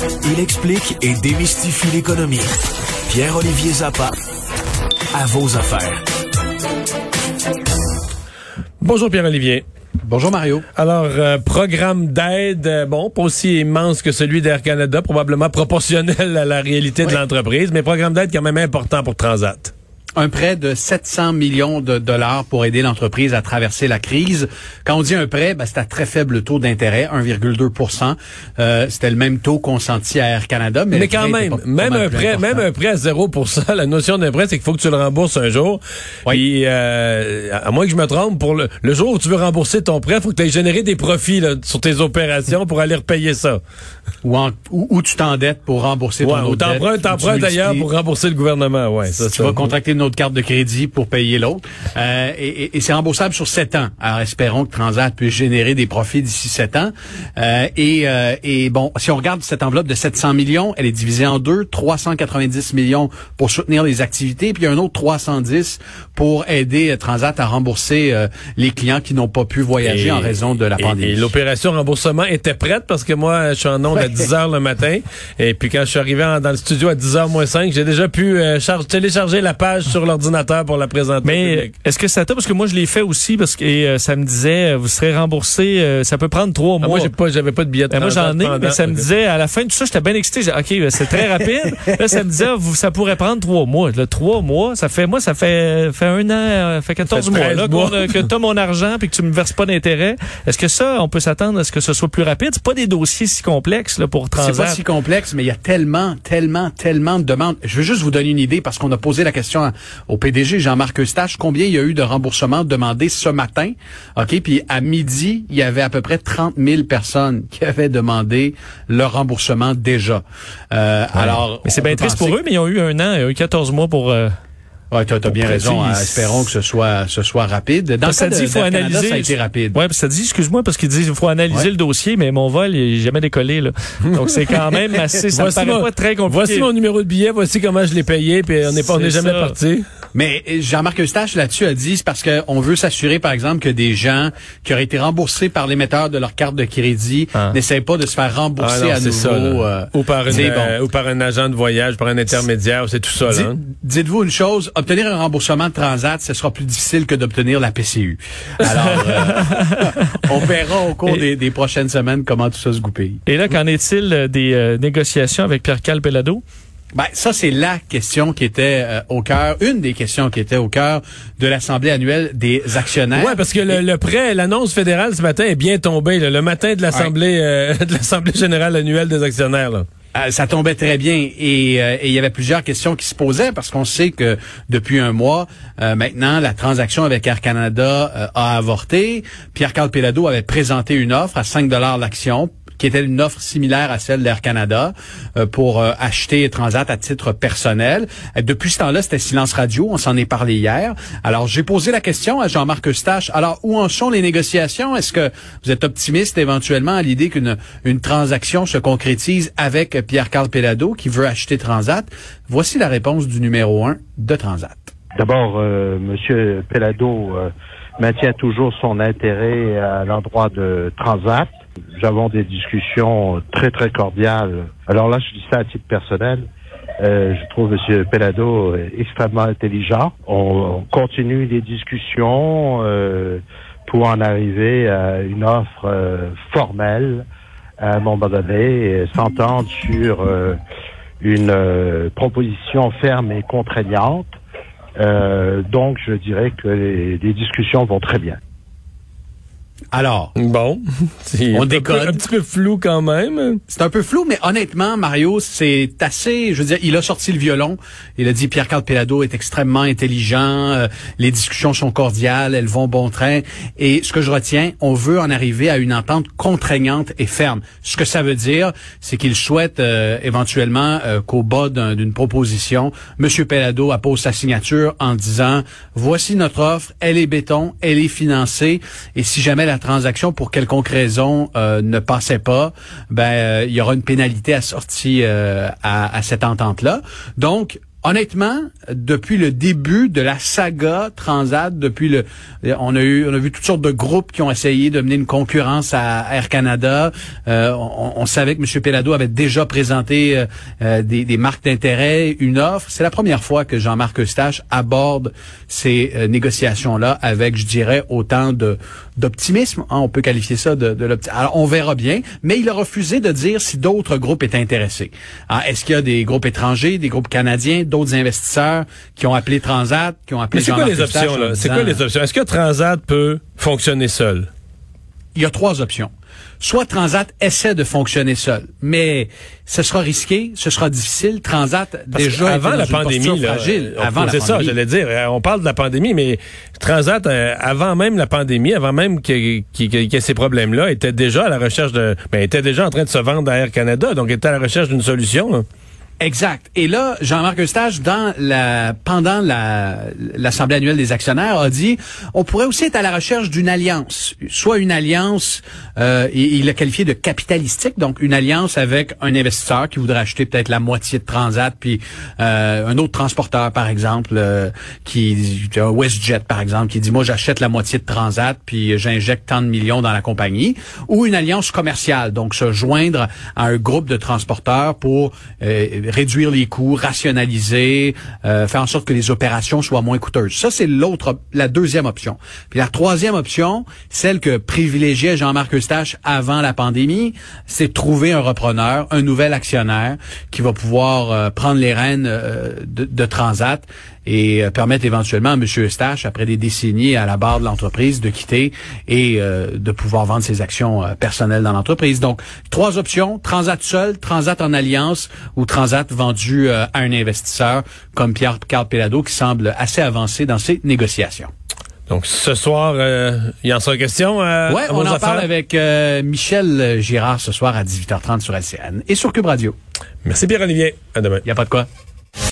Il explique et démystifie l'économie. Pierre-Olivier Zappa, à vos affaires. Bonjour Pierre-Olivier. Bonjour Mario. Alors, euh, programme d'aide, euh, bon, pas aussi immense que celui d'Air Canada, probablement proportionnel à la réalité de l'entreprise, mais programme d'aide quand même important pour Transat un prêt de 700 millions de dollars pour aider l'entreprise à traverser la crise. Quand on dit un prêt, ben, c'est à très faible taux d'intérêt, 1,2% euh, C'était le même taux consenti à Air Canada. Mais, quand même, même, un prêt, même un prêt à 0 la notion d'un prêt, c'est qu'il faut que tu le rembourses un jour. Oui. euh, à moins que je me trompe, pour le, jour où tu veux rembourser ton prêt, il faut que tu aies généré des profits là, sur tes opérations pour aller repayer ça. Ou, ou, tu t'endettes pour rembourser ton ouais, autre Ou t'empruntes d'ailleurs pour rembourser le gouvernement. Ouais, ça, tu vas contracter une autre carte de crédit pour payer l'autre. Euh, et, et c'est remboursable sur sept ans. Alors, espérons que Transat puisse générer des profits d'ici sept ans. Euh, et, euh, et bon, si on regarde cette enveloppe de 700 millions, elle est divisée en deux. 390 millions pour soutenir les activités, puis un autre 310 pour aider Transat à rembourser les clients qui n'ont pas pu voyager en raison de la pandémie. Et, l'opération remboursement était prête parce que moi, je suis en onde à 10 heures le matin. Et puis quand je suis arrivé dans le studio à 10 h moins 5, j'ai déjà pu télécharger la page sur l'ordinateur pour la présenter. Mais est-ce que ça t'a? Parce que moi je l'ai fait aussi parce que euh, ça me disait euh, vous serez remboursé euh, ça peut prendre trois mois. moi j'ai pas j'avais pas de billet. De ben, moi j'en ai mais ça me disait à la fin de tout ça j'étais bien excité. OK, ben, c'est très rapide. là ça me disait vous, ça pourrait prendre trois mois. Là, trois mois, ça fait moi ça fait fait un an, fait 14 mois là que tu as mon argent puis que tu me verses pas d'intérêt. Est-ce que ça on peut s'attendre à ce que ce soit plus rapide? C'est pas des dossiers si complexes là pour Transat. C'est pas si complexe mais il y a tellement tellement tellement de demandes. Je veux juste vous donner une idée parce qu'on a posé la question au PDG Jean-Marc Eustache combien il y a eu de remboursements demandés ce matin? OK, puis à midi, il y avait à peu près 30 000 personnes qui avaient demandé leur remboursement déjà. Euh, alors Mais c'est bien triste pour eux, mais ils ont eu un an, ils ont eu 14 mois pour euh, Ouais, tu as, bien raison. Espérons que ce soit ce soit rapide. Dans ça dit, il faut analyser. ça a été rapide. Ouais, ça dit, excuse-moi, parce qu'ils disent il faut analyser le dossier, mais mon vol, il n'est jamais décollé là. Donc c'est quand même assez. Ça voici me paraît pas très compliqué. Voici mon numéro de billet, voici comment je l'ai payé, puis on n'est pas, on n'est jamais parti. Mais Jean-Marc Eustache là-dessus a dit c'est parce qu'on veut s'assurer, par exemple, que des gens qui auraient été remboursés par l'émetteur de leur carte de crédit ah. n'essayent pas de se faire rembourser ah à nouveau. Ça, euh, ou par une, euh, ou par un agent de voyage, par un intermédiaire, c'est tout ça. Là, hein. Dites-vous une chose, obtenir un remboursement de Transat, ce sera plus difficile que d'obtenir la PCU. Alors, euh, on verra au cours des, prochaines semaines comment tout ça se goupille. Et là, qu'en est-il euh, des euh, négociations avec Pierre Calpelado? Ben, ça, c'est la question qui était au cœur, une des questions qui était au cœur de l'Assemblée annuelle des actionnaires. Oui, parce que le, prêt, l'annonce fédérale ce matin est bien tombée, le matin de l'Assemblée de l'Assemblée générale annuelle des actionnaires. Là. Euh, ça tombait très bien euh, et, il y avait plusieurs questions qui se posaient parce qu'on sait que depuis un mois euh, maintenant la transaction avec Air Canada a avorté. Pierre Carl Pelado avait présenté une offre à 5 dollars l'action qui était une offre similaire à celle d'Air Canada euh, pour euh, acheter Transat à titre personnel. Euh, depuis ce temps-là, c'était silence radio. On s'en est parlé hier. Alors, j'ai posé la question à Jean-Marc Eustache. Alors, où en sont les négociations? Est-ce que vous êtes optimiste éventuellement à l'idée qu'une une transaction se concrétise avec Pierre-Carl Pelado qui veut acheter Transat? Voici la réponse du numéro un de Transat. D'abord, euh, Monsieur Pelado maintient toujours son intérêt à l'endroit de Transat. Nous avons des discussions très, très cordiales. Alors là, je dis ça à titre personnel. Euh, je trouve M. Pelado extrêmement intelligent. On, continue les discussions euh, pour en arriver à une offre euh, formelle à un moment donné, s'entendre sur euh, une proposition ferme et contraignante. donc, je dirais que les discussions vont très bien. Alors. Bon. On décode. Un, petit peu flou quand même. C'est un peu flou, mais honnêtement, Mario, c'est assez, je veux dire, il a sorti le violon. Il a dit Pierre-Carl Pelado est extrêmement intelligent. Euh, les discussions sont cordiales, elles vont bon train. Et ce que je retiens, on veut en arriver à une entente contraignante et ferme. Ce que ça veut dire, c'est qu'il souhaite euh, éventuellement euh, qu'au bas d'une proposition, Monsieur Pelado appose sa signature en disant, voici notre offre, elle est béton, elle est financée. Et si jamais la transaction, pour quelconque raison, euh, ne passait pas, ben euh, il y aura une pénalité assortie euh, à, cette entente-là. Donc, honnêtement, depuis le début de la saga Transat, depuis le, on a eu, on a vu toutes sortes de groupes qui ont essayé de mener une concurrence à Air Canada. Euh, on, savait que M. Pelado avait déjà présenté euh, euh, des, marques d'intérêt, une offre. C'est la première fois que Jean-Marc Eustache aborde ces négociations-là avec, je dirais, autant de d'optimisme. Hein, on peut qualifier ça de, de l'optimisme. Alors, on verra bien, mais il a refusé de dire si d'autres groupes étaient intéressés. Ah, est-ce qu'il y a des groupes étrangers, des groupes canadiens, d'autres investisseurs qui ont appelé Transat, qui ont appelé C'est quoi les options, là? C'est quoi les options? Est-ce que Transat peut fonctionner seul? Il y a trois options soit Transat essaie de fonctionner seul, mais ce sera risqué, ce sera difficile. Transat déjà avant la pandémie, fragile. avant c'est ça, j'allais dire. Euh, on parle de la pandémie, mais Transat euh, avant même la pandémie, avant même qu'il y ait ces problèmes-là, était déjà à la recherche de, ben, était déjà en train de se vendre à Air Canada, donc était à la recherche d'une solution. Exact. Et là, Jean-Marc Eustache, dans la, pendant la, l'Assemblée annuelle des actionnaires, a dit on pourrait aussi être à la recherche d'une alliance, soit une alliance, euh, il l'a qualifié de capitalistique, donc une alliance avec un investisseur qui voudrait acheter peut-être la moitié de Transat, puis euh, un autre transporteur, par exemple, euh, qui WestJet, par exemple, qui dit moi j'achète la moitié de Transat, puis j'injecte tant de millions dans la compagnie, ou une alliance commerciale, donc se joindre à un groupe de transporteurs pour euh, réduire les coûts, rationaliser, euh, faire en sorte que les opérations soient moins coûteuses. Ça, c'est l'autre, la deuxième option. Puis la troisième option, celle que privilégiait Jean-Marc Eustache avant la pandémie, c'est trouver un repreneur, un nouvel actionnaire qui va pouvoir euh, prendre les rênes euh, de, de Transat et euh, permettre éventuellement à M. Eustache, après des décennies à la barre de l'entreprise, de quitter et euh, de pouvoir vendre ses actions euh, personnelles dans l'entreprise. Donc, trois options, Transat seul, Transat en alliance ou Transat vendu à un investisseur comme Pierre-Carl Pelado qui semble assez avancé dans ses négociations. Donc ce soir, il y en sera question. Euh, ouais, on en parle avec Michel Girard ce soir à 18h30 sur LCN et sur Cube Radio. Merci Pierre-Olivier. À demain. Il n'y a pas de quoi.